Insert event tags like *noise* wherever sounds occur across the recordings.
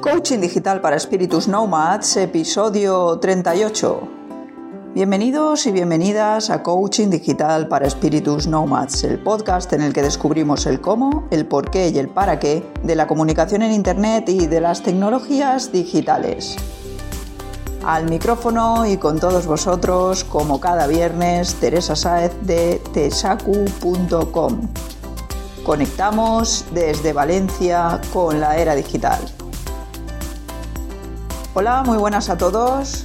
Coaching Digital para Espíritus Nomads, episodio 38. Bienvenidos y bienvenidas a Coaching Digital para Espíritus Nomads, el podcast en el que descubrimos el cómo, el por qué y el para qué de la comunicación en Internet y de las tecnologías digitales. Al micrófono y con todos vosotros, como cada viernes, Teresa Saez de tesacu.com. Conectamos desde Valencia con la era digital. Hola, muy buenas a todos.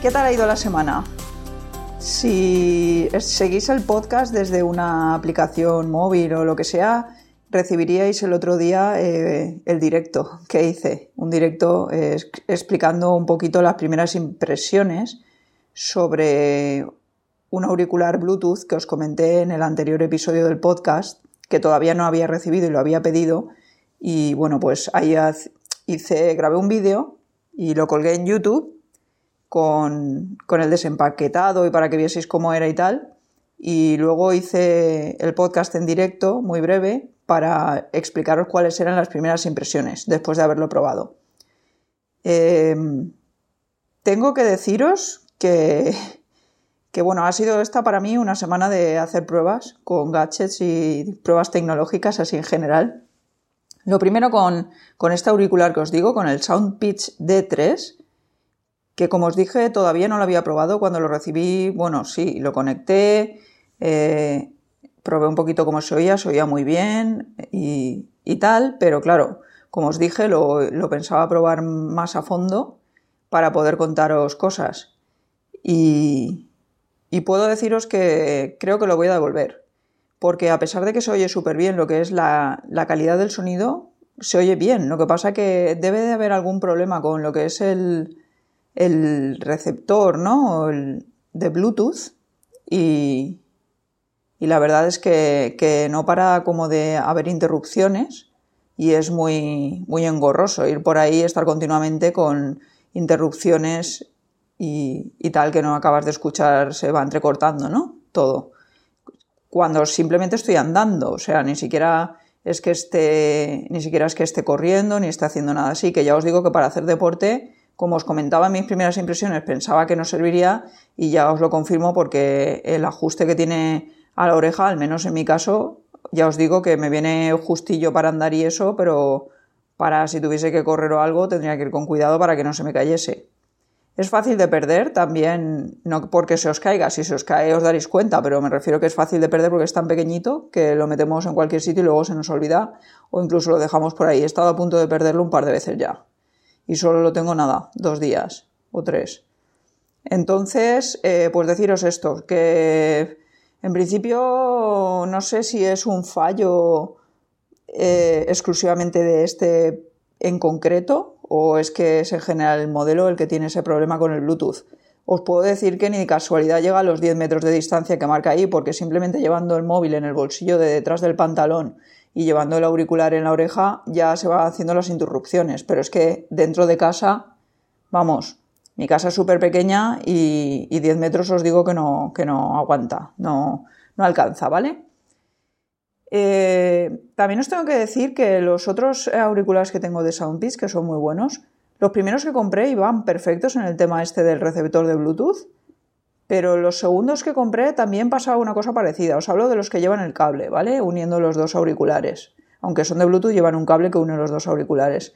¿Qué tal ha ido la semana? Si seguís el podcast desde una aplicación móvil o lo que sea, recibiríais el otro día eh, el directo que hice, un directo eh, explicando un poquito las primeras impresiones sobre un auricular Bluetooth que os comenté en el anterior episodio del podcast, que todavía no había recibido y lo había pedido. Y bueno, pues ahí hice, grabé un vídeo y lo colgué en YouTube con, el desempaquetado y para que vieseis cómo era y tal. Y luego hice el podcast en directo, muy breve, para explicaros cuáles eran las primeras impresiones después de haberlo probado. Em, tengo que deciros que, *laughs* que, bueno, ha sido esta para mí una semana de hacer pruebas con gadgets y pruebas tecnológicas así en general. Lo primero con, este auricular que os digo, con el SoundPitch D3, que como os dije todavía no lo había probado cuando lo recibí, bueno, sí, lo conecté, eh, probé un poquito cómo se oía, se oía muy bien y, tal, pero claro, como os dije, lo, pensaba probar más a fondo para poder contaros cosas. Y, y puedo deciros que creo que lo voy a devolver porque a pesar de que se oye súper bien lo que es la, calidad del sonido, se oye bien. Lo que pasa que debe de haber algún problema con lo que es el, receptor, ¿no? de Bluetooth y, la verdad es que, no para como de haber interrupciones y es muy, muy engorroso ir por ahí, estar continuamente con interrupciones y, y tal que no acabas de escuchar, se va entrecortando, ¿no? Todo cuando simplemente estoy andando, o sea, ni siquiera es que esté, ni siquiera es que esté corriendo, ni esté haciendo nada así, que ya os digo que para hacer deporte, como os comentaba en mis primeras impresiones, pensaba que no serviría y ya os lo confirmo porque el ajuste que tiene a la oreja, al menos en mi caso, ya os digo que me viene justillo para andar y eso, pero para si tuviese que correr o algo tendría que ir con cuidado para que no se me cayese. Es fácil de perder también, no porque se os caiga, si se os cae os daréis cuenta, pero me refiero que es fácil de perder porque es tan pequeñito que lo metemos en cualquier sitio y luego se nos olvida o incluso lo dejamos por ahí. He estado a punto de perderlo un par de veces ya. Y solo lo tengo nada, dos días o tres. Entonces, eh, pues deciros esto, que en principio no sé si es un fallo eh, exclusivamente de este en concreto o es que es en general el modelo el que tiene ese problema con el Bluetooth. Os puedo decir que ni de casualidad llega a los 10 metros de distancia que marca ahí, porque simplemente llevando el móvil en el bolsillo de detrás del pantalón y llevando el auricular en la oreja ya se van haciendo las interrupciones. Pero es que dentro de casa, vamos, mi casa es súper pequeña y, y, 10 metros os digo que no, que no aguanta, no, no alcanza, ¿vale? Eh, también os tengo que decir que los otros auriculares que tengo de Soundpeace, que son muy buenos, los primeros que compré iban perfectos en el tema este del receptor de Bluetooth, pero los segundos que compré también pasaba una cosa parecida. Os hablo de los que llevan el cable, ¿vale? Uniendo los dos auriculares. Aunque son de Bluetooth, llevan un cable que une los dos auriculares.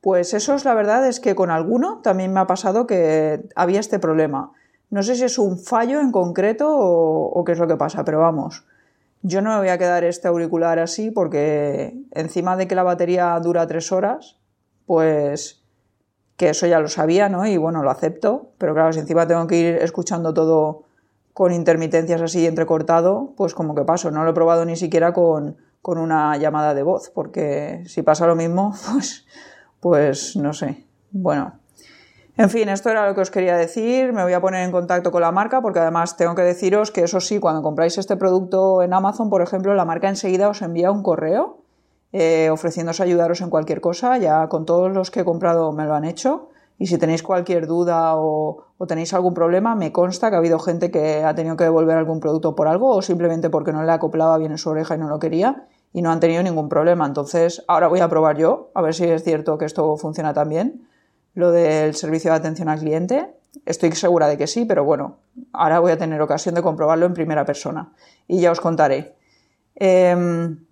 Pues eso es la verdad es que con alguno también me ha pasado que había este problema. No sé si es un fallo en concreto o, o qué es lo que pasa, pero vamos. Yo no me voy a quedar este auricular así porque encima de que la batería dura tres horas, pues que eso ya lo sabía, ¿no? Y bueno, lo acepto, pero claro, si encima tengo que ir escuchando todo con intermitencias así entrecortado, pues como que paso, no lo he probado ni siquiera con, con una llamada de voz, porque si pasa lo mismo, *laughs* pues, pues no sé. Bueno, en fin, esto era lo que os quería decir. Me voy a poner en contacto con la marca porque además tengo que deciros que eso sí, cuando compráis este producto en Amazon, por ejemplo, la marca enseguida os envía un correo eh, ofreciéndoos ayudaros en cualquier cosa. Ya con todos los que he comprado me lo han hecho. Y si tenéis cualquier duda o, o tenéis algún problema, me consta que ha habido gente que ha tenido que devolver algún producto por algo o simplemente porque no le acoplaba bien en su oreja y no lo quería. y no han tenido ningún problema. Entonces, ahora voy a probar yo, a ver si es cierto que esto funciona también, lo del servicio de atención al cliente. Estoy segura de que sí, pero bueno, ahora voy a tener ocasión de comprobarlo en primera persona y ya os contaré. Em,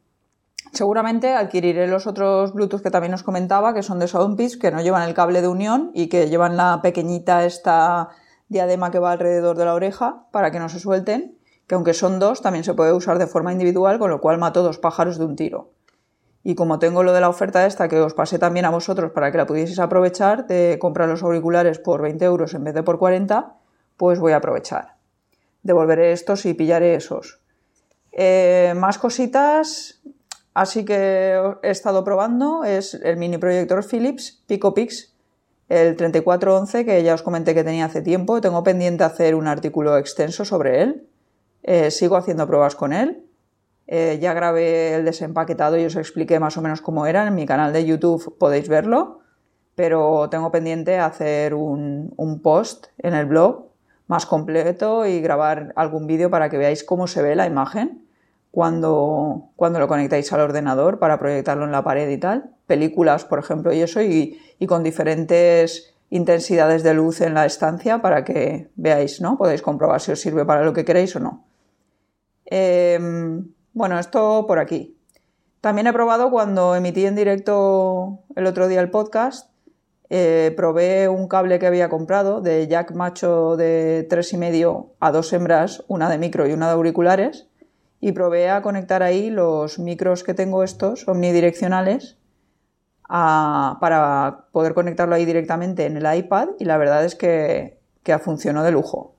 seguramente adquiriré los otros Bluetooth que también os comentaba, que son de Soundpeace, que no llevan el cable de unión y que llevan la pequeñita esta diadema que va alrededor de la oreja para que no se suelten, que aunque son dos, también se puede usar de forma individual, con lo cual mato dos pájaros de un tiro. Y como tengo lo de la oferta esta que os pasé también a vosotros para que la pudieseis aprovechar, de comprar los auriculares por 20 euros en vez de por 40, pues voy a aprovechar. Devolveré estos y pillaré esos. Eh, más cositas, así que he estado probando, es el mini proyector Philips PicoPix, el 3411, que ya os comenté que tenía hace tiempo. Tengo pendiente hacer un artículo extenso sobre él. Eh, sigo haciendo pruebas con él. Eh, ya grabé el desempaquetado y os expliqué más o menos cómo era. En mi canal de YouTube podéis verlo, pero tengo pendiente hacer un, post en el blog más completo y grabar algún vídeo para que veáis cómo se ve la imagen cuando, cuando lo conectáis al ordenador para proyectarlo en la pared y tal. Películas, por ejemplo, y eso, y, con diferentes intensidades de luz en la estancia para que veáis, ¿no? Podéis comprobar si os sirve para lo que queréis o no. Em, bueno, esto por aquí. También he probado cuando emití en directo el otro día el podcast, eh, probé un cable que había comprado de jack macho de tres y medio a dos hembras, una de micro y una de auriculares, y probé a conectar ahí los micros que tengo estos, omnidireccionales, para poder conectarlo ahí directamente en el iPad y la verdad es que, que funcionó de lujo.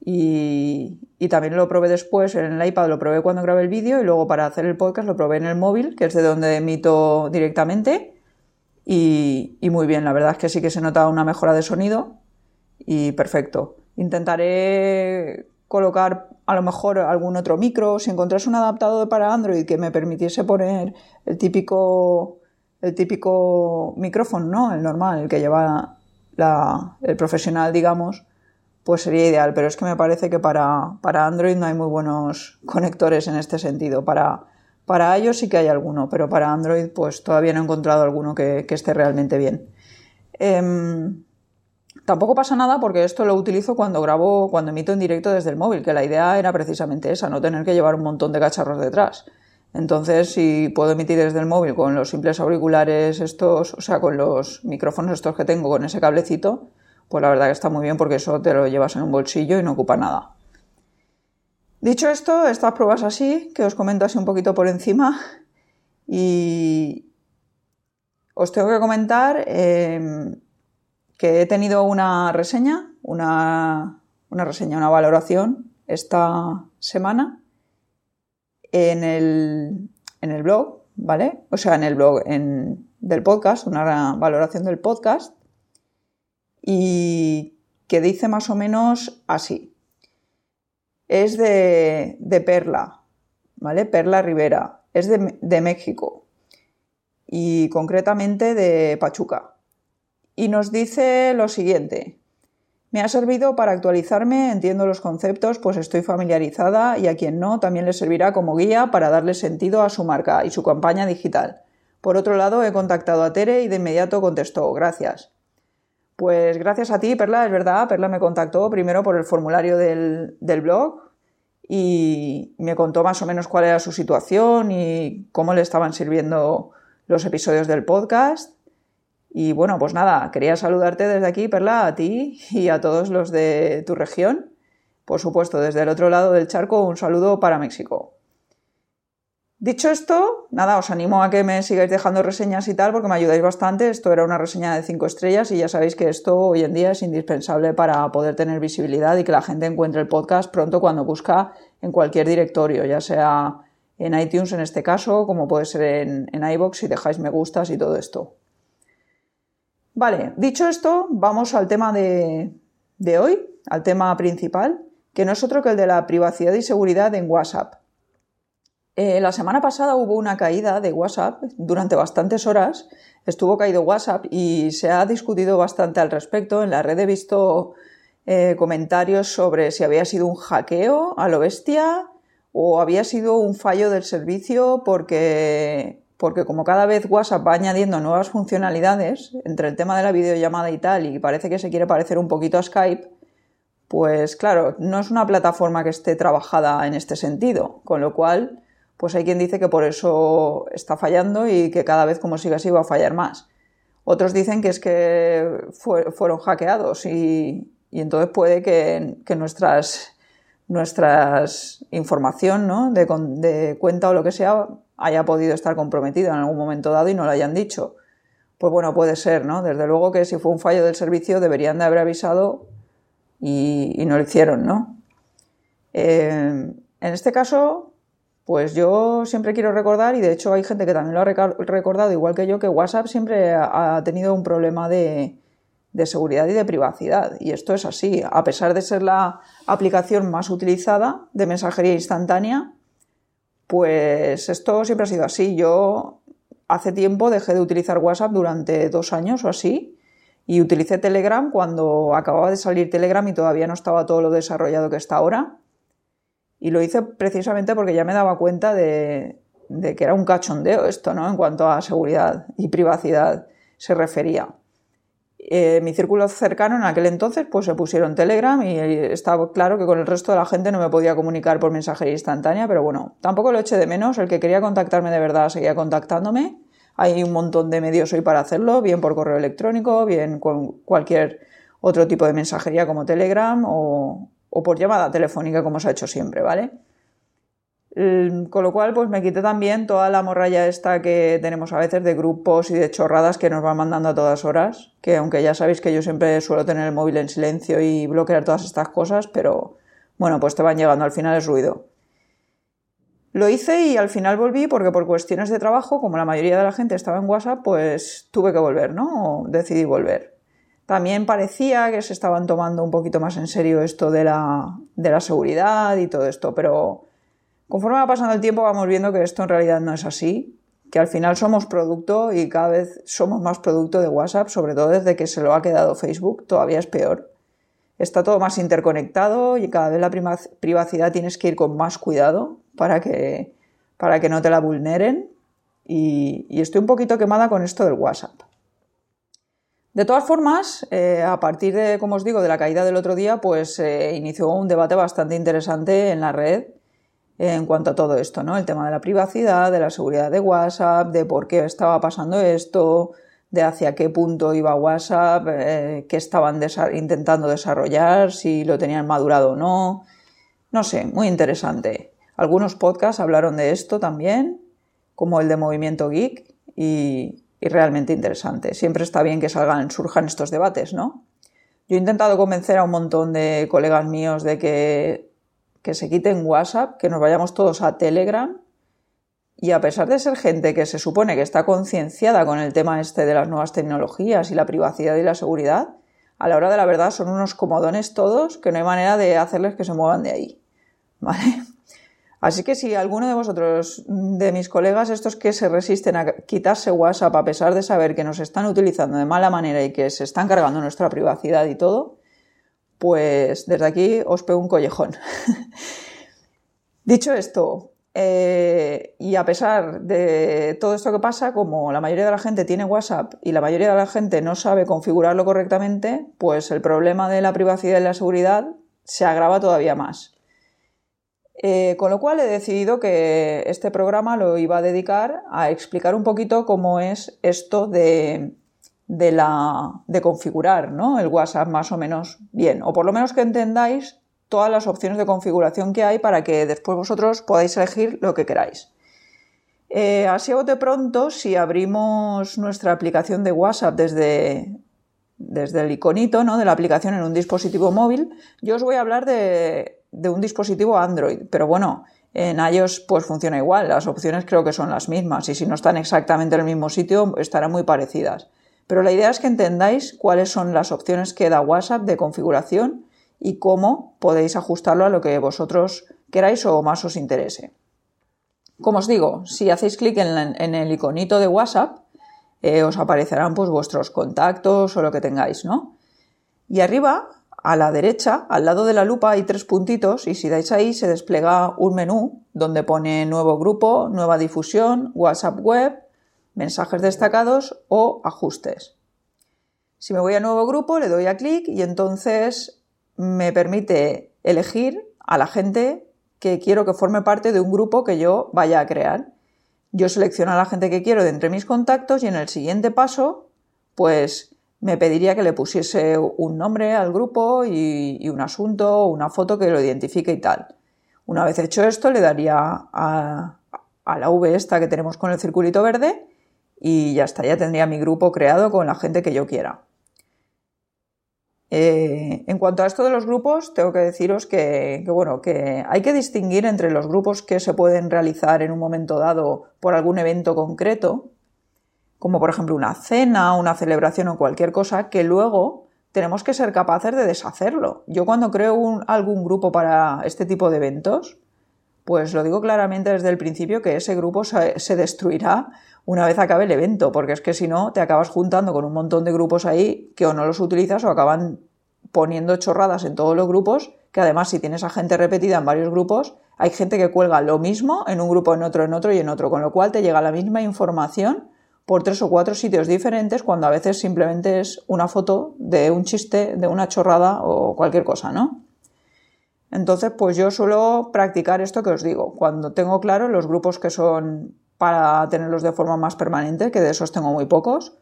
Y, también lo probé después en el iPad, lo probé cuando grabé el vídeo y luego para hacer el podcast lo probé en el móvil, que es de donde emito directamente. Y, muy bien, la verdad es que sí que se nota una mejora de sonido y perfecto. Intentaré colocar a lo mejor algún otro micro, si encontrase un adaptador para Android que me permitiese poner el típico, el típico micrófono, ¿no? El normal, el que lleva el profesional, digamos, pues sería ideal. Pero es que me parece que para, Android no hay muy buenos conectores en este sentido. Para, para iOS sí que hay alguno, pero para Android pues todavía no he encontrado alguno que, esté realmente bien. Em, tampoco pasa nada porque esto lo utilizo cuando grabo, cuando emito en directo desde el móvil, que la idea era precisamente esa, no tener que llevar un montón de cacharros detrás. Entonces, si puedo emitir desde el móvil con los simples auriculares estos, o sea, con los micrófonos estos que tengo, con ese cablecito, pues la verdad que está muy bien porque eso te lo llevas en un bolsillo y no ocupa nada. Dicho esto, estas pruebas así, que os comento así un poquito por encima, y os tengo que comentar em, que he tenido una reseña, una, reseña, una valoración esta semana en el, en el blog, ¿vale? O sea, en el blog del podcast, una valoración del podcast y que dice más o menos así. Es de, Perla, ¿vale? Perla Rivera. Es de, de México y concretamente de Pachuca. Y nos dice lo siguiente. Me ha servido para actualizarme, entiendo los conceptos, pues estoy familiarizada y a quien no también le servirá como guía para darle sentido a su marca y su campaña digital. Por otro lado, he contactado a Tere y de inmediato contestó, gracias. Pues gracias a ti, Perla, es verdad, Perla me contactó primero por el formulario del, blog y me contó más o menos cuál era su situación y cómo le estaban sirviendo los episodios del podcast. Y bueno, pues nada, quería saludarte desde aquí, Perla, a ti y a todos los de tu región. Por supuesto, desde el otro lado del charco, un saludo para México. Dicho esto, nada, os animo a que me sigáis dejando reseñas y tal, porque me ayudáis bastante. Esto era una reseña de 5 estrellas y ya sabéis que esto hoy en día es indispensable para poder tener visibilidad y que la gente encuentre el podcast pronto cuando busca en cualquier directorio, ya sea en iTunes en este caso, como puede ser en, en iBox si dejáis me gustas y todo esto. Vale, dicho esto, vamos al tema de, de hoy, al tema principal, que no es otro que el de la privacidad y seguridad en WhatsApp. Eh, la semana pasada hubo una caída de WhatsApp durante bastantes horas. Estuvo caído WhatsApp y se ha discutido bastante al respecto. En la red he visto eh, comentarios sobre si había sido un hackeo a lo bestia o había sido un fallo del servicio porque, porque como cada vez WhatsApp va añadiendo nuevas funcionalidades entre el tema de la videollamada y tal, y parece que se quiere parecer un poquito a Skype, pues claro, no es una plataforma que esté trabajada en este sentido, con lo cual, pues hay quien dice que por eso está fallando y que cada vez como siga así va a fallar más. Otros dicen que es que fueron hackeados y, entonces puede que, que nuestras nuestras información ¿no? de, de, cuenta o lo que sea haya podido estar comprometida en algún momento dado y no lo hayan dicho. Pues bueno, puede ser, ¿no? Desde luego que si fue un fallo del servicio deberían de haber avisado y, no lo hicieron, ¿no? Eh, en este caso, pues yo siempre quiero recordar, y de hecho hay gente que también lo ha recordado, igual que yo, que WhatsApp siempre ha tenido un problema de, seguridad y de privacidad. Y esto es así. A pesar de ser la aplicación más utilizada de mensajería instantánea, pues esto siempre ha sido así. Yo hace tiempo dejé de utilizar WhatsApp durante dos años o así y utilicé Telegram cuando acababa de salir Telegram y todavía no estaba todo lo desarrollado que está ahora. Y lo hice precisamente porque ya me daba cuenta de, que era un cachondeo esto, ¿no? En cuanto a seguridad y privacidad se refería. Eh, mi círculo cercano en aquel entonces pues se pusieron Telegram y estaba claro que con el resto de la gente no me podía comunicar por mensajería instantánea, pero bueno, tampoco lo eché de menos, el que quería contactarme de verdad seguía contactándome, hay un montón de medios hoy para hacerlo, bien por correo electrónico, bien con cualquier otro tipo de mensajería como Telegram o, o por llamada telefónica como se ha hecho siempre, ¿vale? Con lo cual, pues me quité también toda la morralla esta que tenemos a veces de grupos y de chorradas que nos van mandando a todas horas, que aunque ya sabéis que yo siempre suelo tener el móvil en silencio y bloquear todas estas cosas, pero bueno, pues te van llegando, al final es ruido. Lo hice y al final volví porque por cuestiones de trabajo, como la mayoría de la gente estaba en WhatsApp, pues tuve que volver, ¿no? decidí volver. También parecía que se estaban tomando un poquito más en serio esto de la, de la seguridad y todo esto, pero Conforme va pasando el tiempo vamos viendo que esto en realidad no es así, que al final somos producto y cada vez somos más producto de WhatsApp, sobre todo desde que se lo ha quedado Facebook, todavía es peor. Está todo más interconectado y cada vez la privacidad tienes que ir con más cuidado para que, para que no te la vulneren. Y, estoy un poquito quemada con esto del WhatsApp. De todas formas, eh, a partir de, como os digo, de la caída del otro día, pues se inició un debate bastante interesante en la red en cuanto a todo esto, ¿no? El tema de la privacidad, de la seguridad de WhatsApp, de por qué estaba pasando esto, de hacia qué punto iba WhatsApp, eh, qué estaban intentando desarrollar, si lo tenían madurado o no. No sé, muy interesante. Algunos podcasts hablaron de esto también, como el de Movimiento Geek, y, y realmente interesante. Siempre está bien que salgan, surjan estos debates, ¿no? Yo he intentado convencer a un montón de colegas míos de que que se quiten WhatsApp, que nos vayamos todos a Telegram. Y a pesar de ser gente que se supone que está concienciada con el tema este de las nuevas tecnologías y la privacidad y la seguridad, a la hora de la verdad son unos comodones todos que no hay manera de hacerles que se muevan de ahí. *laughs* ¿Vale? Así que si alguno de vosotros, de mis colegas, estos que se resisten a quitarse WhatsApp a pesar de saber que nos están utilizando de mala manera y que se están cargando nuestra privacidad y todo, pues desde aquí os pego un collejón. *laughs* Dicho esto, eh, y a pesar de todo esto que pasa, como la mayoría de la gente tiene WhatsApp y la mayoría de la gente no sabe configurarlo correctamente, pues el problema de la privacidad y la seguridad se agrava todavía más. Eh, con lo cual he decidido que este programa lo iba a dedicar a explicar un poquito cómo es esto de de, la, de configurar ¿no? el WhatsApp más o menos bien, o por lo menos que entendáis todas las opciones de configuración que hay para que después vosotros podáis elegir lo que queráis. Eh, así a de pronto, si abrimos nuestra aplicación de WhatsApp desde, desde el iconito ¿no? de la aplicación en un dispositivo móvil, yo os voy a hablar de, de un dispositivo Android, pero bueno, en iOS pues funciona igual, las opciones creo que son las mismas y si no están exactamente en el mismo sitio estarán muy parecidas. Pero la idea es que entendáis cuáles son las opciones que da WhatsApp de configuración y cómo podéis ajustarlo a lo que vosotros queráis o más os interese. Como os digo, si hacéis clic en, el iconito de WhatsApp, eh, os aparecerán pues vuestros contactos o lo que tengáis, ¿no? Y arriba a la derecha, al lado de la lupa, hay tres puntitos y si dais ahí se despliega un menú donde pone nuevo grupo, nueva difusión, WhatsApp web, mensajes destacados o ajustes. Si me voy a nuevo grupo, le doy a clic y entonces me permite elegir a la gente que quiero que forme parte de un grupo que yo vaya a crear. Yo selecciono a la gente que quiero de entre mis contactos y en el siguiente paso, pues me pediría que le pusiese un nombre al grupo y, un asunto, una foto que lo identifique y tal. Una vez hecho esto, le daría a, la V esta que tenemos con el circulito verde y ya está, ya tendría mi grupo creado con la gente que yo quiera. Eh, en cuanto a esto de los grupos, tengo que deciros que, bueno, que hay que distinguir entre los grupos que se pueden realizar en un momento dado por algún evento concreto, como por ejemplo una cena, una celebración o cualquier cosa, que luego tenemos que ser capaces de deshacerlo. Yo cuando creo algún grupo para este tipo de eventos, pues lo digo claramente desde el principio que ese grupo se, destruirá una vez acabe el evento, porque es que si no te acabas juntando con un montón de grupos ahí que o no los utilizas o acaban poniendo chorradas en todos los grupos, que además si tienes a gente repetida en varios grupos, hay gente que cuelga lo mismo en un grupo, en otro, en otro y en otro, con lo cual te llega la misma información por tres o cuatro sitios diferentes cuando a veces simplemente es una foto de un chiste, de una chorrada o cualquier cosa, ¿no? Entonces, pues yo suelo practicar esto que os digo, cuando tengo claro los grupos que son para tenerlos de forma más permanente, que de esos tengo muy pocos,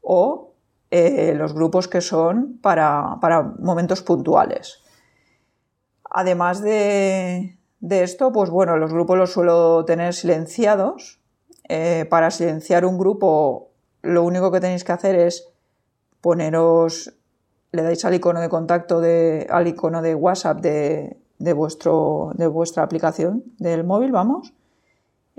o eh, los grupos que son para, momentos puntuales. Además de, de, esto, pues bueno, los grupos los suelo tener silenciados eh, para silenciar un grupo, lo único que tenéis que hacer es poneros, le dais al icono de contacto, de, al icono de WhatsApp de, vuestro, de vuestra aplicación del móvil, vamos.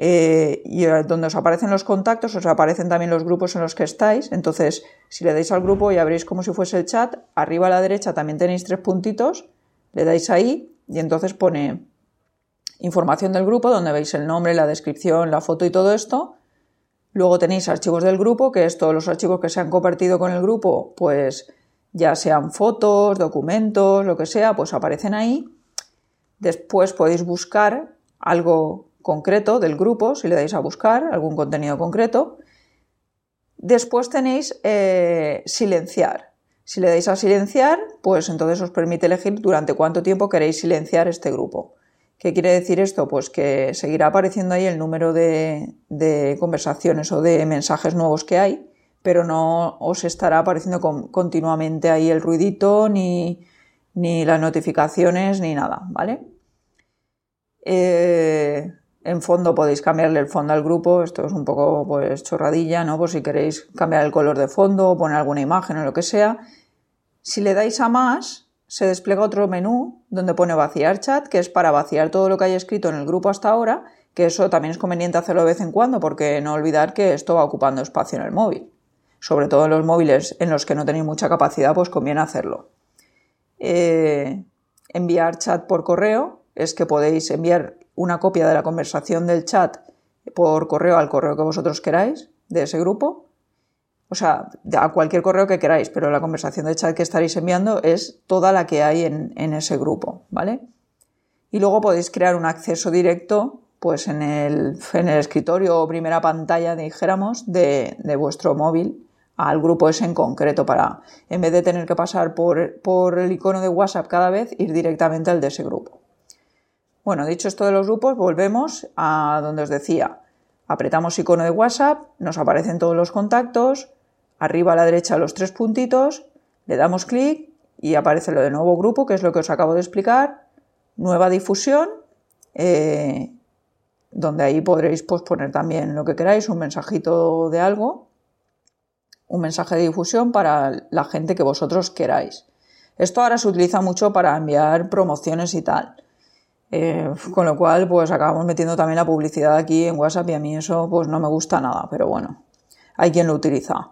Eh, y donde os aparecen los contactos, os aparecen también los grupos en los que estáis. Entonces, si le dais al grupo y abréis como si fuese el chat, arriba a la derecha también tenéis tres puntitos, le dais ahí y entonces pone información del grupo donde veis el nombre, la descripción, la foto y todo esto. Luego tenéis archivos del grupo, que es todos los archivos que se han compartido con el grupo, pues ya sean fotos, documentos, lo que sea, pues aparecen ahí. Después podéis buscar algo concreto del grupo, si le dais a buscar algún contenido concreto. Después tenéis eh, silenciar. Si le dais a silenciar, pues entonces os permite elegir durante cuánto tiempo queréis silenciar este grupo. ¿Qué quiere decir esto? Pues que seguirá apareciendo ahí el número de, conversaciones o de mensajes nuevos que hay, pero no os estará apareciendo continuamente ahí el ruidito, ni, las notificaciones, ni nada, ¿vale? Eh, en fondo podéis cambiarle el fondo al grupo, esto es un poco pues chorradilla, ¿no? Por si queréis cambiar el color de fondo o poner alguna imagen o lo que sea. Si le dais a más, se despliega otro menú donde pone vaciar chat, que es para vaciar todo lo que haya escrito en el grupo hasta ahora, que eso también es conveniente hacerlo de vez en cuando porque no olvidar que esto va ocupando espacio en el móvil. Sobre todo en los móviles en los que no tenéis mucha capacidad, pues conviene hacerlo. Eh, enviar chat por correo es que podéis enviar una copia de la conversación del chat por correo al correo que vosotros queráis de ese grupo o sea, a cualquier correo que queráis, pero la conversación de chat que estaréis enviando es toda la que hay en, ese grupo, ¿vale? Y luego podéis crear un acceso directo, pues en el, en el escritorio o primera pantalla, dijéramos, de, vuestro móvil al grupo ese en concreto para, en vez de tener que pasar por, por el icono de WhatsApp cada vez, ir directamente al de ese grupo. Bueno, dicho esto de los grupos, volvemos a donde os decía. Apretamos icono de WhatsApp, nos aparecen todos los contactos, arriba a la derecha los tres puntitos, le damos clic y aparece lo de nuevo grupo, que es lo que os acabo de explicar, nueva difusión, eh, donde ahí podréis pues, poner también lo que queráis, un mensajito de algo, un mensaje de difusión para la gente que vosotros queráis. Esto ahora se utiliza mucho para enviar promociones y tal. Eh, con lo cual, pues acabamos metiendo también la publicidad aquí en WhatsApp y a mí eso pues no me gusta nada, pero bueno, hay quien lo utiliza.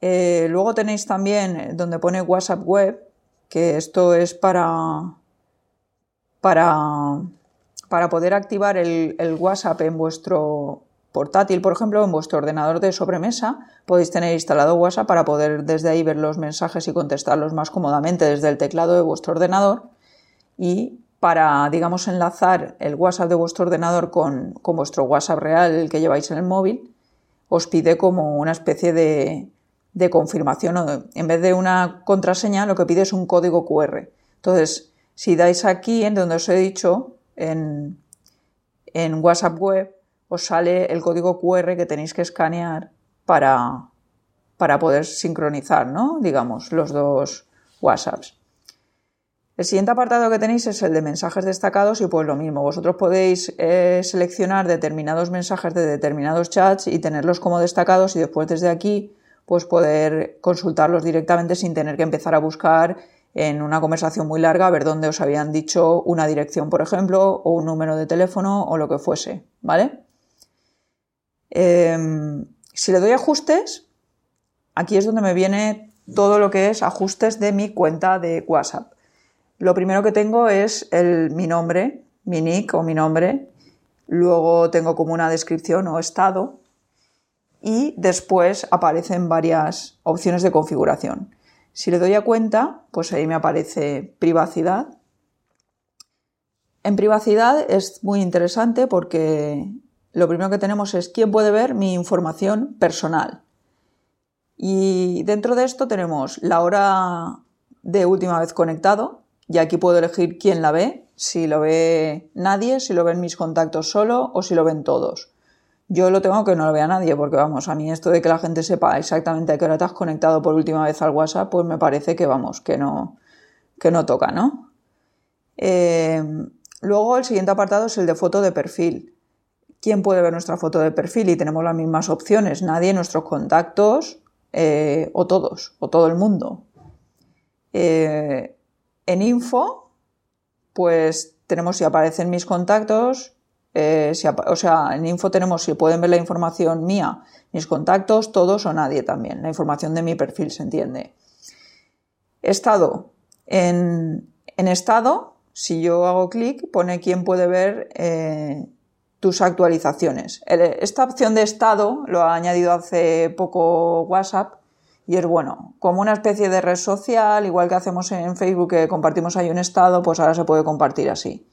Eh, luego tenéis también donde pone WhatsApp Web, que esto es para, para, para poder activar el, WhatsApp en vuestro portátil, por ejemplo, en vuestro ordenador de sobremesa, podéis tener instalado WhatsApp para poder desde ahí ver los mensajes y contestarlos más cómodamente desde el teclado de vuestro ordenador. Y para, digamos, enlazar el WhatsApp de vuestro ordenador con, vuestro WhatsApp real, que lleváis en el móvil, os pide como una especie de, de confirmación. En vez de una contraseña, lo que pide es un código QR. Entonces, si dais aquí, en donde os he dicho, en, en WhatsApp Web, os sale el código QR que tenéis que escanear para, para poder sincronizar, ¿no? Digamos, los dos WhatsApps. El siguiente apartado que tenéis es el de mensajes destacados y pues lo mismo, vosotros podéis eh, seleccionar determinados mensajes de determinados chats y tenerlos como destacados y después desde aquí pues poder consultarlos directamente sin tener que empezar a buscar en una conversación muy larga a ver dónde os habían dicho una dirección, por ejemplo, o un número de teléfono o lo que fuese, ¿vale? Em, si le doy ajustes, aquí es donde me viene todo lo que es ajustes de mi cuenta de WhatsApp. Lo primero que tengo es el, mi nombre, mi nick o mi nombre. Luego tengo como una descripción o estado. Y después aparecen varias opciones de configuración. Si le doy a cuenta, pues ahí me aparece privacidad. En privacidad es muy interesante porque lo primero que tenemos es quién puede ver mi información personal. Y dentro de esto tenemos la hora de última vez conectado, y aquí puedo elegir quién la ve, si lo ve nadie, si lo ven mis contactos solo o si lo ven todos. Yo lo tengo que no lo vea nadie, porque vamos, a mí esto de que la gente sepa exactamente a qué hora te has conectado por última vez al WhatsApp, pues me parece que vamos, que no, que no toca, ¿no? Eh, luego el siguiente apartado es el de foto de perfil. ¿Quién puede ver nuestra foto de perfil? Y tenemos las mismas opciones, nadie, nuestros contactos, eh, o todos, o todo el mundo. Eh, en info, pues tenemos si aparecen mis contactos, eh, o sea, en info tenemos si pueden ver la información mía, mis contactos, todos o nadie también, la información de mi perfil, se entiende. Estado. En, estado, si yo hago clic, pone quién puede ver eh, tus actualizaciones. Esta opción de estado lo ha añadido hace poco WhatsApp y es bueno, como una especie de red social, igual que hacemos en Facebook que compartimos ahí un estado, pues ahora se puede compartir así.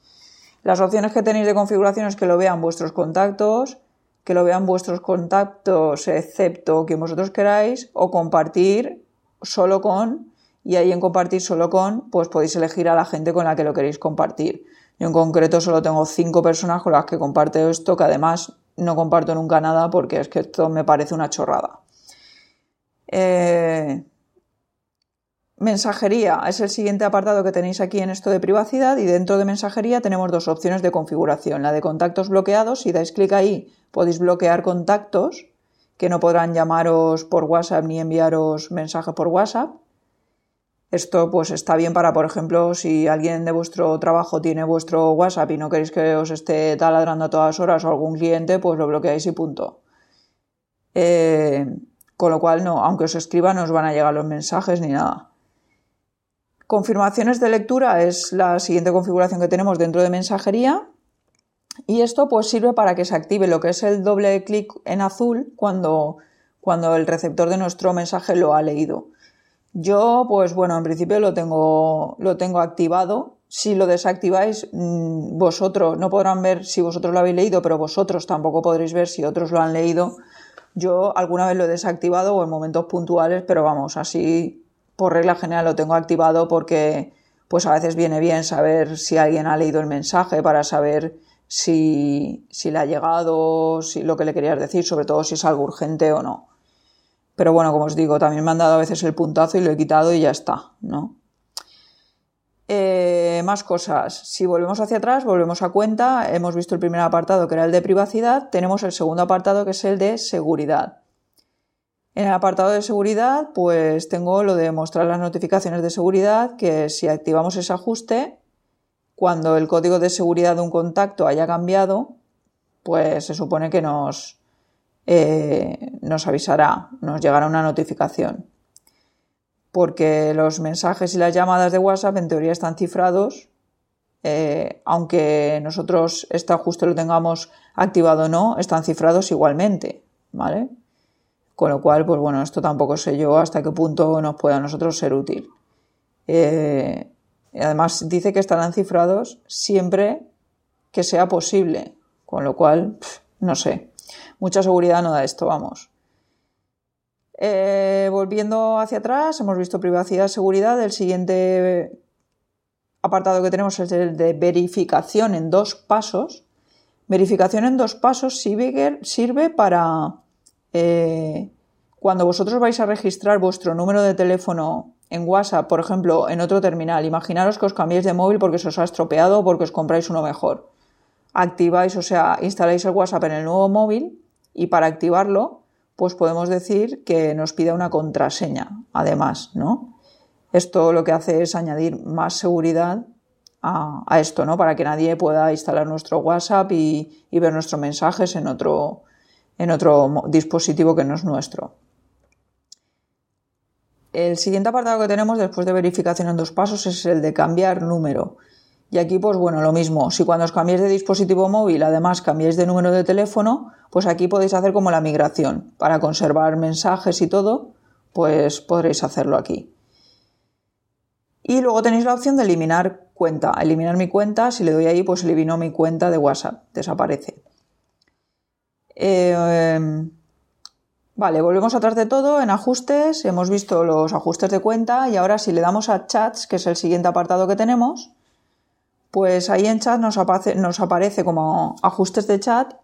Las opciones que tenéis de configuración es que lo vean vuestros contactos, que lo vean vuestros contactos excepto que vosotros queráis, o compartir solo con, y ahí en compartir solo con, pues podéis elegir a la gente con la que lo queréis compartir. Yo en concreto solo tengo cinco personas con las que comparto esto, que además no comparto nunca nada porque es que esto me parece una chorrada. Eh, mensajería es el siguiente apartado que tenéis aquí en esto de privacidad y dentro de mensajería tenemos dos opciones de configuración. La de contactos bloqueados, si dais clic ahí podéis bloquear contactos que no podrán llamaros por WhatsApp ni enviaros mensaje por WhatsApp. Esto pues está bien para, por ejemplo, si alguien de vuestro trabajo tiene vuestro WhatsApp y no queréis que os esté taladrando a todas horas o algún cliente, pues lo bloqueáis y punto. Eh, con lo cual, no, aunque os escriba, no os van a llegar los mensajes ni nada. Confirmaciones de lectura es la siguiente configuración que tenemos dentro de mensajería. Y esto pues sirve para que se active lo que es el doble clic en azul cuando, cuando el receptor de nuestro mensaje lo ha leído. Yo, pues bueno, en principio lo tengo, lo tengo activado. Si lo desactiváis, mm, vosotros no podrán ver si vosotros lo habéis leído, pero vosotros tampoco podréis ver si otros lo han leído yo alguna vez lo he desactivado o en momentos puntuales, pero vamos, así por regla general lo tengo activado porque pues a veces viene bien saber si alguien ha leído el mensaje para saber si, si le ha llegado, si lo que le querías decir, sobre todo si es algo urgente o no. Pero bueno, como os digo, también me han dado a veces el puntazo y lo he quitado y ya está, ¿no? Eh, más cosas. Si volvemos hacia atrás, volvemos a cuenta, hemos visto el primer apartado que era el de privacidad, tenemos el segundo apartado que es el de seguridad. En el apartado de seguridad, pues tengo lo de mostrar las notificaciones de seguridad, que si activamos ese ajuste, cuando el código de seguridad de un contacto haya cambiado, pues se supone que nos, eh, nos avisará, nos llegará una notificación porque los mensajes y las llamadas de WhatsApp en teoría están cifrados eh, aunque nosotros este ajuste lo tengamos activado o no, están cifrados igualmente, ¿vale? Con lo cual, pues bueno, esto tampoco sé yo hasta qué punto nos puede a nosotros ser útil. Eh, además, dice que estarán cifrados siempre que sea posible, con lo cual, no sé, mucha seguridad no da esto, vamos. Eh, volviendo hacia atrás, hemos visto privacidad, seguridad. El siguiente apartado que tenemos es el de verificación en dos pasos. Verificación en dos pasos sirve para eh, cuando vosotros vais a registrar vuestro número de teléfono en WhatsApp, por ejemplo, en otro terminal. Imaginaros que os cambiéis de móvil porque se os ha estropeado o porque os compráis uno mejor. Activáis, o sea, instaláis el WhatsApp en el nuevo móvil y para activarlo pues podemos decir que nos pida una contraseña, además, ¿no? Esto lo que hace es añadir más seguridad a, esto, ¿no? Para que nadie pueda instalar nuestro WhatsApp y, ver nuestros mensajes en otro, en otro dispositivo que no es nuestro. El siguiente apartado que tenemos después de verificación en dos pasos es el de cambiar número. Y aquí, pues bueno, lo mismo. Si cuando os cambiéis de dispositivo móvil, además cambiáis de número de teléfono, pues aquí podéis hacer como la migración. Para conservar mensajes y todo, pues podréis hacerlo aquí. Y luego tenéis la opción de eliminar cuenta. Eliminar mi cuenta, si le doy ahí, pues elimino mi cuenta de WhatsApp. Desaparece. Eh, vale, volvemos atrás de todo en ajustes. Hemos visto los ajustes de cuenta y ahora si le damos a chats, que es el siguiente apartado que tenemos, pues ahí en chat nos aparece, como ajustes de chat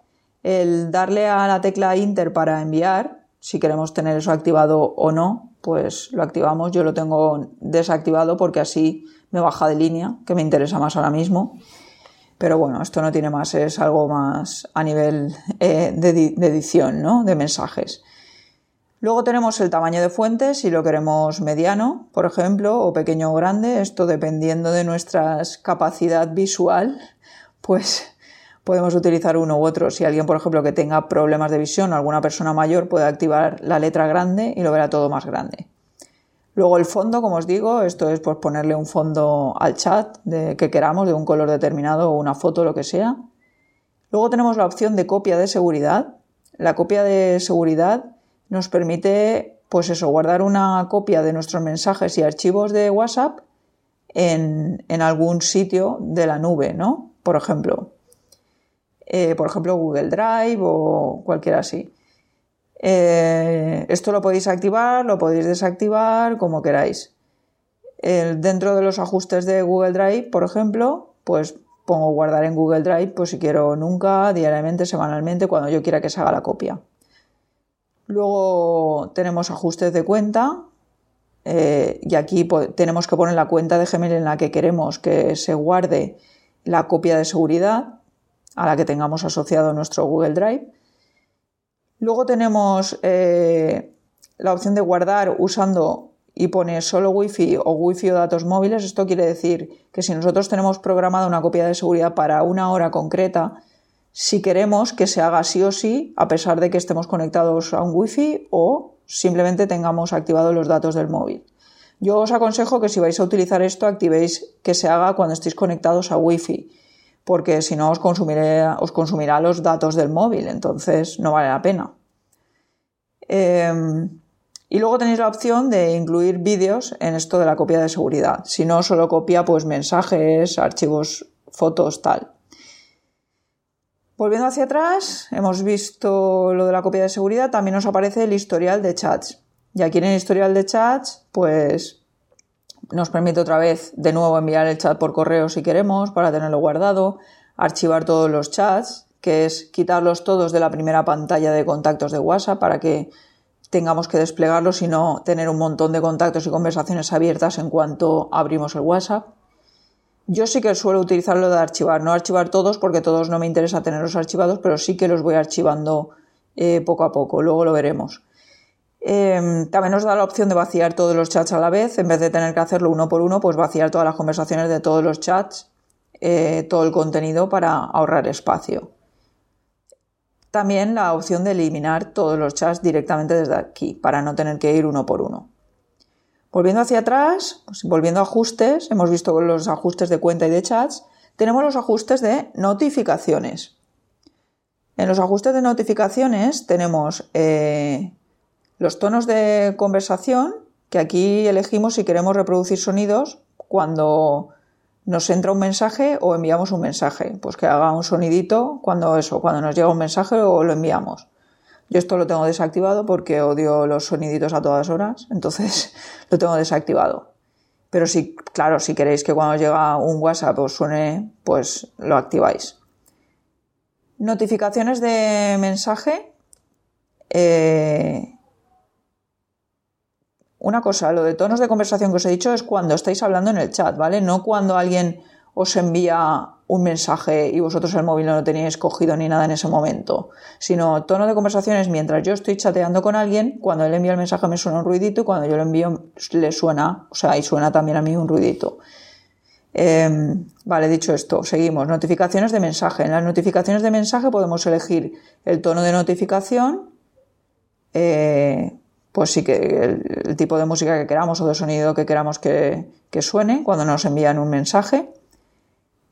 el darle a la tecla Enter para enviar, si queremos tener eso activado o no, pues lo activamos. Yo lo tengo desactivado porque así me baja de línea, que me interesa más ahora mismo. Pero bueno, esto no tiene más, es algo más a nivel eh, de, de, edición, ¿no? De mensajes. Luego tenemos el tamaño de fuente, si lo queremos mediano, por ejemplo, o pequeño o grande, esto dependiendo de nuestra capacidad visual, pues podemos utilizar uno u otro. Si alguien, por ejemplo, que tenga problemas de visión o alguna persona mayor puede activar la letra grande y lo verá todo más grande. Luego el fondo, como os digo, esto es pues ponerle un fondo al chat de, que queramos, de un color determinado o una foto, lo que sea. Luego tenemos la opción de copia de seguridad. La copia de seguridad nos permite, pues eso, guardar una copia de nuestros mensajes y archivos de WhatsApp en, algún sitio de la nube, ¿no? Por ejemplo. Eh, por ejemplo, Google Drive o cualquiera así. Eh, esto lo podéis activar, lo podéis desactivar, como queráis. dentro de los ajustes de Google Drive, por ejemplo, pues pongo guardar en Google Drive, pues si quiero nunca, diariamente, semanalmente, cuando yo quiera que se haga la copia. Luego tenemos ajustes de cuenta eh, y aquí tenemos que poner la cuenta de Gmail en la que queremos que se guarde la copia de seguridad a la que tengamos asociado nuestro Google Drive. Luego tenemos eh, la opción de guardar usando y pone solo Wi-Fi o Wi-Fi o datos móviles. Esto quiere decir que si nosotros tenemos programada una copia de seguridad para una hora concreta, si queremos que se haga sí o sí, a pesar de que estemos conectados a un wifi o simplemente tengamos activados los datos del móvil. Yo os aconsejo que si vais a utilizar esto, activéis que se haga cuando estéis conectados a wifi, porque si no os, consumirá los datos del móvil, entonces no vale la pena. Em, y luego tenéis la opción de incluir vídeos en esto de la copia de seguridad. Si no, solo copia pues mensajes, archivos, fotos, tal. Volviendo hacia atrás, hemos visto lo de la copia de seguridad, también nos aparece el historial de chats. Y aquí en el historial de chats, pues nos permite otra vez de nuevo enviar el chat por correo si queremos para tenerlo guardado, archivar todos los chats, que es quitarlos todos de la primera pantalla de contactos de WhatsApp para que tengamos que desplegarlos y no tener un montón de contactos y conversaciones abiertas en cuanto abrimos el WhatsApp. Yo sí que suelo utilizarlo de archivar, no archivar todos porque todos no me interesa tenerlos archivados, pero sí que los voy archivando eh, poco a poco, luego lo veremos. Em, también nos da la opción de vaciar todos los chats a la vez, en vez de tener que hacerlo uno por uno, pues vaciar todas las conversaciones de todos los chats, eh, todo el contenido para ahorrar espacio. También la opción de eliminar todos los chats directamente desde aquí, para no tener que ir uno por uno. Volviendo hacia atrás, pues volviendo a ajustes, hemos visto los ajustes de cuenta y de chats, tenemos los ajustes de notificaciones. En los ajustes de notificaciones tenemos eh, los tonos de conversación, que aquí elegimos si queremos reproducir sonidos cuando nos entra un mensaje o enviamos un mensaje. Pues que haga un sonidito cuando eso, cuando nos llega un mensaje o lo enviamos. Yo esto lo tengo desactivado porque odio los soniditos a todas horas, entonces *laughs* lo tengo desactivado. Pero si, claro, si queréis que cuando llega un WhatsApp os suene, pues lo activáis. Notificaciones de mensaje. Eh, una cosa, lo de tonos de conversación que os he dicho es cuando estáis hablando en el chat, ¿vale? No cuando alguien os envía un mensaje y vosotros el móvil no lo teníais cogido ni nada en ese momento, sino tono de conversación es mientras yo estoy chateando con alguien, cuando él envía el mensaje me suena un ruidito y cuando yo lo envío le suena, o sea, y suena también a mí un ruidito. Em, vale, dicho esto, seguimos. Notificaciones de mensaje. En las notificaciones de mensaje podemos elegir el tono de notificación, eh, pues sí que el, tipo de música que queramos o de sonido que queramos que, suene cuando nos envían un mensaje.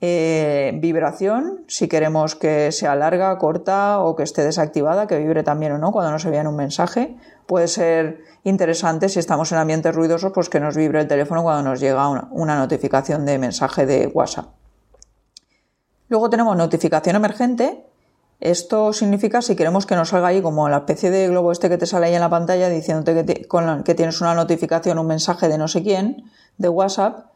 Eh, vibración, si queremos que sea larga, corta o que esté desactivada, que vibre también o no cuando nos envían un mensaje. Puede ser interesante si estamos en ambientes ruidosos, pues que nos vibre el teléfono cuando nos llega una, notificación de mensaje de WhatsApp. Luego tenemos notificación emergente. Esto significa si queremos que nos salga ahí como la especie de globo este que te sale ahí en la pantalla diciéndote que, que tienes una notificación, un mensaje de no sé quién, de WhatsApp,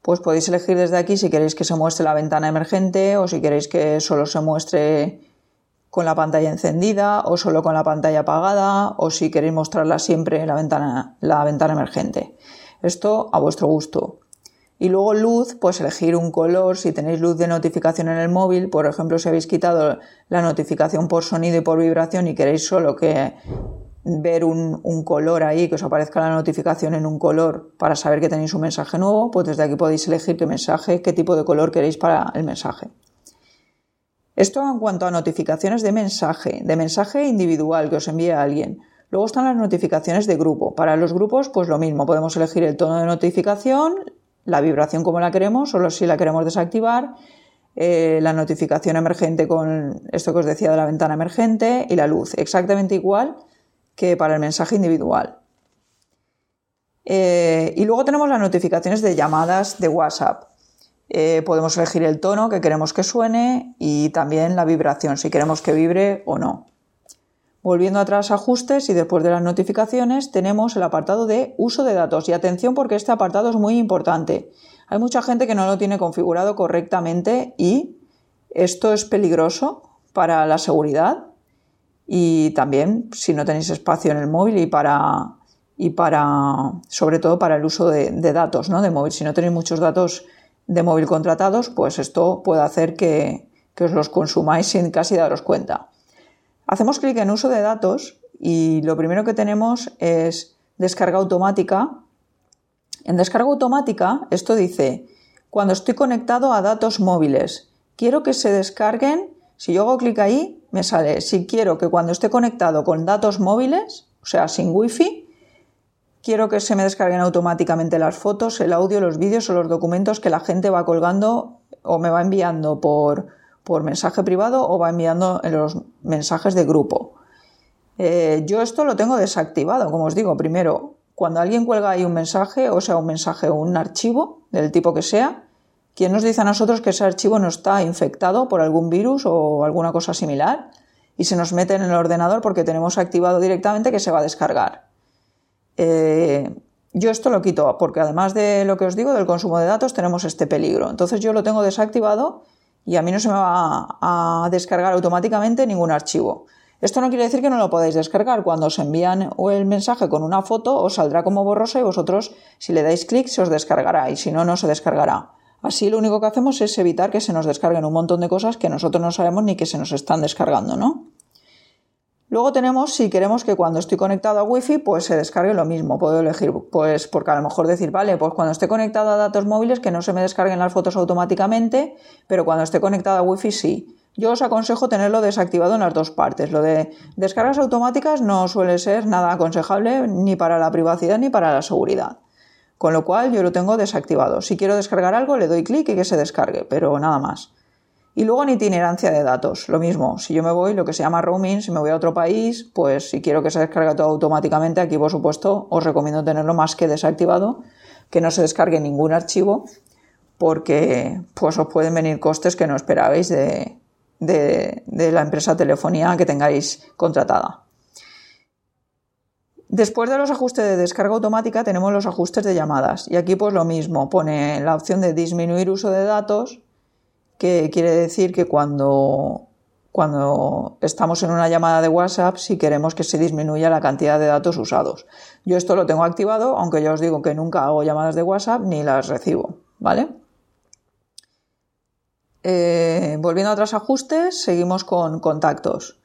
pues podéis elegir desde aquí si queréis que se muestre la ventana emergente o si queréis que solo se muestre con la pantalla encendida o solo con la pantalla apagada o si queréis mostrarla siempre en la ventana, la ventana emergente. Esto a vuestro gusto. Y luego luz, pues elegir un color, si tenéis luz de notificación en el móvil, por ejemplo, si habéis quitado la notificación por sonido y por vibración y queréis solo que ver un, un, color ahí, que os aparezca la notificación en un color para saber que tenéis un mensaje nuevo, pues desde aquí podéis elegir qué mensaje, qué tipo de color queréis para el mensaje. Esto en cuanto a notificaciones de mensaje, de mensaje individual que os envía alguien. Luego están las notificaciones de grupo. Para los grupos, pues lo mismo, podemos elegir el tono de notificación, la vibración como la queremos, solo si la queremos desactivar, eh, la notificación emergente con esto que os decía de la ventana emergente y la luz, exactamente igual que para el mensaje individual. Eh, y luego tenemos las notificaciones de llamadas de WhatsApp. Eh, podemos elegir el tono que queremos que suene y también la vibración, si queremos que vibre o no. Volviendo atrás ajustes y después de las notificaciones tenemos el apartado de uso de datos y atención porque este apartado es muy importante. Hay mucha gente que no lo tiene configurado correctamente y esto es peligroso para la seguridad y también si no tenéis espacio en el móvil y para y para sobre todo para el uso de, datos ¿no? de móvil. Si no tenéis muchos datos de móvil contratados, pues esto puede hacer que, os los consumáis sin casi daros cuenta. Hacemos clic en uso de datos y lo primero que tenemos es descarga automática. En descarga automática esto dice, cuando estoy conectado a datos móviles, quiero que se descarguen, si yo hago clic ahí, me sale, si quiero que cuando esté conectado con datos móviles, o sea, sin wifi, Quiero que se me descarguen automáticamente las fotos, el audio, los vídeos o los documentos que la gente va colgando o me va enviando por, mensaje privado o va enviando en los mensajes de grupo. Eh, yo esto lo tengo desactivado, como os digo, primero, cuando alguien cuelga ahí un mensaje, o sea, un mensaje o un archivo, del tipo que sea, ¿quién nos dice a nosotros que ese archivo no está infectado por algún virus o alguna cosa similar? Y se nos mete en el ordenador porque tenemos activado directamente que se va a descargar. Eh, yo esto lo quito porque además de lo que os digo del consumo de datos tenemos este peligro. Entonces yo lo tengo desactivado y a mí no se me va a descargar automáticamente ningún archivo. Esto no quiere decir que no lo podáis descargar. Cuando os envían el mensaje con una foto os saldrá como borrosa y vosotros si le dais clic se os descargará y si no no se descargará. Así lo único que hacemos es evitar que se nos descarguen un montón de cosas que nosotros no sabemos ni que se nos están descargando, ¿no? Luego tenemos si queremos que cuando estoy conectado a Wi-Fi pues se descargue lo mismo. Puedo elegir, pues porque a lo mejor decir, vale, pues cuando esté conectado a datos móviles que no se me descarguen las fotos automáticamente, pero cuando esté conectado a Wi-Fi sí. Yo os aconsejo tenerlo desactivado en las dos partes. Lo de descargas automáticas no suele ser nada aconsejable ni para la privacidad ni para la seguridad. Con lo cual yo lo tengo desactivado. Si quiero descargar algo, le doy clic y que se descargue, pero nada más. Y luego en itinerancia de datos, lo mismo. Si yo me voy, lo que se llama roaming, si me voy a otro país, pues si quiero que se descargue todo automáticamente, aquí por supuesto os recomiendo tenerlo más que desactivado, que no se descargue ningún archivo, porque pues os pueden venir costes que no esperabais de, de la empresa telefonía que tengáis contratada. Después de los ajustes de descarga automática tenemos los ajustes de llamadas y aquí pues lo mismo, pone la opción de disminuir uso de datos, que quiere decir que cuando, cuando estamos en una llamada de WhatsApp si queremos que se disminuya la cantidad de datos usados. Yo esto lo tengo activado, aunque ya os digo que nunca hago llamadas de WhatsApp ni las recibo, ¿vale? Eh, volviendo a otros ajustes, seguimos con contactos.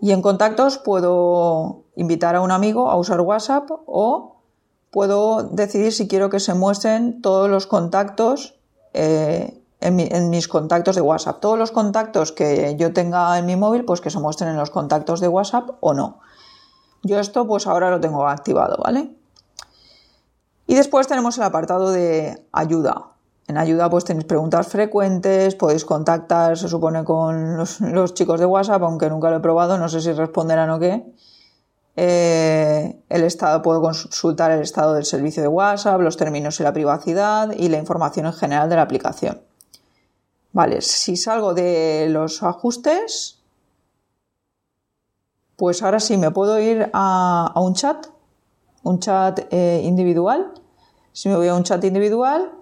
Y en contactos puedo invitar a un amigo a usar WhatsApp o puedo decidir si quiero que se muestren todos los contactos eh, en, mis contactos de WhatsApp. Todos los contactos que yo tenga en mi móvil, pues que se muestren en los contactos de WhatsApp o no. Yo esto pues ahora lo tengo activado, ¿vale? Y después tenemos el apartado de ayuda. En ayuda pues tenéis preguntas frecuentes, podéis contactar, se supone, con los, chicos de WhatsApp, aunque nunca lo he probado, no sé si responderán o qué. Eh, el estado, puedo consultar el estado del servicio de WhatsApp, los términos y la privacidad y la información en general de la aplicación. Vale, si salgo de los ajustes, pues ahora sí me puedo ir a, un chat, un chat eh, individual. Si me voy a un chat individual,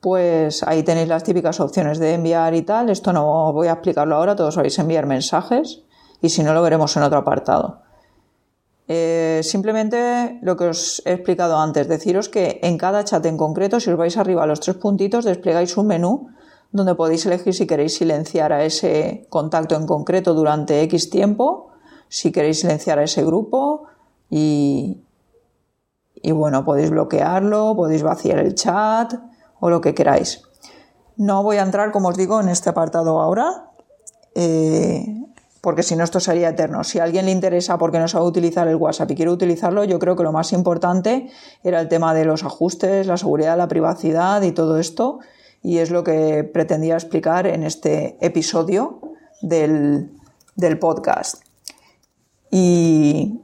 pues ahí tenéis las típicas opciones de enviar y tal. Esto no voy a explicarlo ahora, todos sabéis enviar mensajes y si no lo veremos en otro apartado. Eh, simplemente lo que os he explicado antes, deciros que en cada chat en concreto, si os vais arriba a los tres puntitos, desplegáis un menú donde podéis elegir si queréis silenciar a ese contacto en concreto durante X tiempo, si queréis silenciar a ese grupo y, y bueno, podéis bloquearlo, podéis vaciar el chat, o lo que queráis. No voy a entrar, como os digo, en este apartado ahora, eh, porque si no esto sería eterno. Si a alguien le interesa porque no sabe utilizar el WhatsApp y quiere utilizarlo, yo creo que lo más importante era el tema de los ajustes, la seguridad, la privacidad y todo esto, y es lo que pretendía explicar en este episodio del, del podcast. Y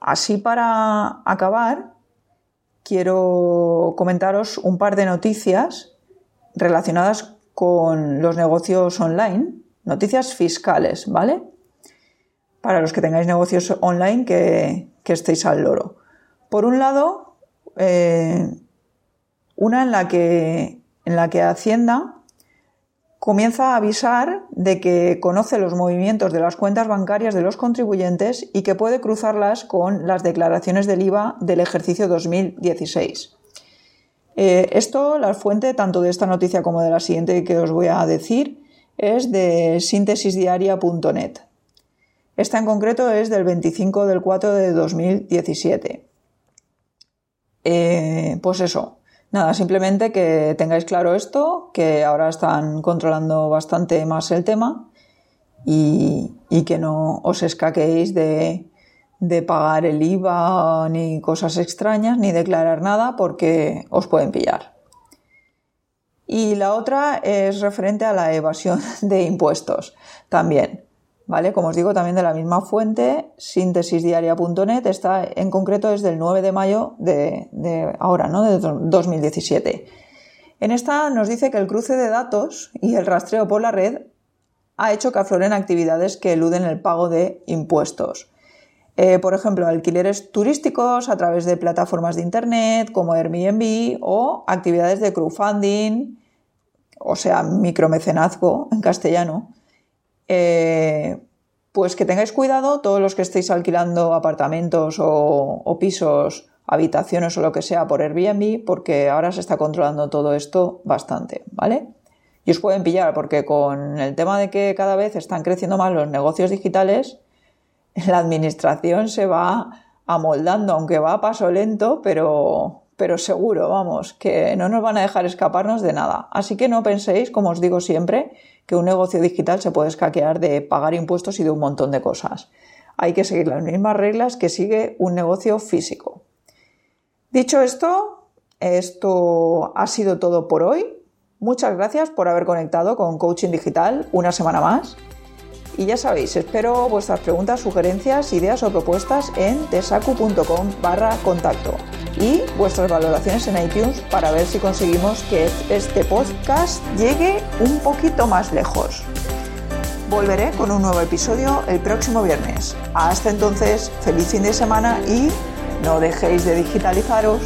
así para acabar, quiero comentaros un par de noticias relacionadas con los negocios online, noticias fiscales, ¿vale? Para los que tengáis negocios online que, estéis al loro. Por un lado, eh, una en la que, en la que Hacienda comienza a avisar de que conoce los movimientos de las cuentas bancarias de los contribuyentes y que puede cruzarlas con las declaraciones del IVA del ejercicio 2016. Eh, esto, la fuente tanto de esta noticia como de la siguiente que os voy a decir, es de síntesisdiaria.net. Esta en concreto es del 25 del 4 de 2017. Eh, pues eso, Nada, simplemente que tengáis claro esto, que ahora están controlando bastante más el tema y, que no os escaquéis de, pagar el IVA ni cosas extrañas, ni declarar nada porque os pueden pillar. Y la otra es referente a la evasión *laughs* de impuestos también. ¿Vale? Como os digo, también de la misma fuente, síntesisdiaria.net, está en concreto es del 9 de mayo de, ahora, ¿no? De 2017. En esta nos dice que el cruce de datos y el rastreo por la red ha hecho que afloren actividades que eluden el pago de impuestos. Eh, por ejemplo, alquileres turísticos a través de plataformas de Internet como Airbnb o actividades de crowdfunding, o sea, micromecenazgo en castellano, eh, pues que tengáis cuidado todos los que estéis alquilando apartamentos o, pisos, habitaciones o lo que sea por Airbnb, porque ahora se está controlando todo esto bastante, ¿vale? Y os pueden pillar porque con el tema de que cada vez están creciendo más los negocios digitales, *laughs* la administración se va amoldando, aunque va a paso lento, pero, pero seguro, vamos, que no nos van a dejar escaparnos de nada. Así que no penséis, como os digo siempre, que un negocio digital se puede escaquear de pagar impuestos y de un montón de cosas. Hay que seguir las mismas reglas que sigue un negocio físico. Dicho esto, esto ha sido todo por hoy. Muchas gracias por haber conectado con Coaching Digital una semana más. Y ya sabéis, espero vuestras preguntas, sugerencias, ideas o propuestas en tesacu.com barra contacto y vuestras valoraciones en iTunes para ver si conseguimos que este podcast llegue un poquito más lejos. Volveré con un nuevo episodio el próximo viernes. Hasta entonces, feliz fin de semana y no dejéis de digitalizaros.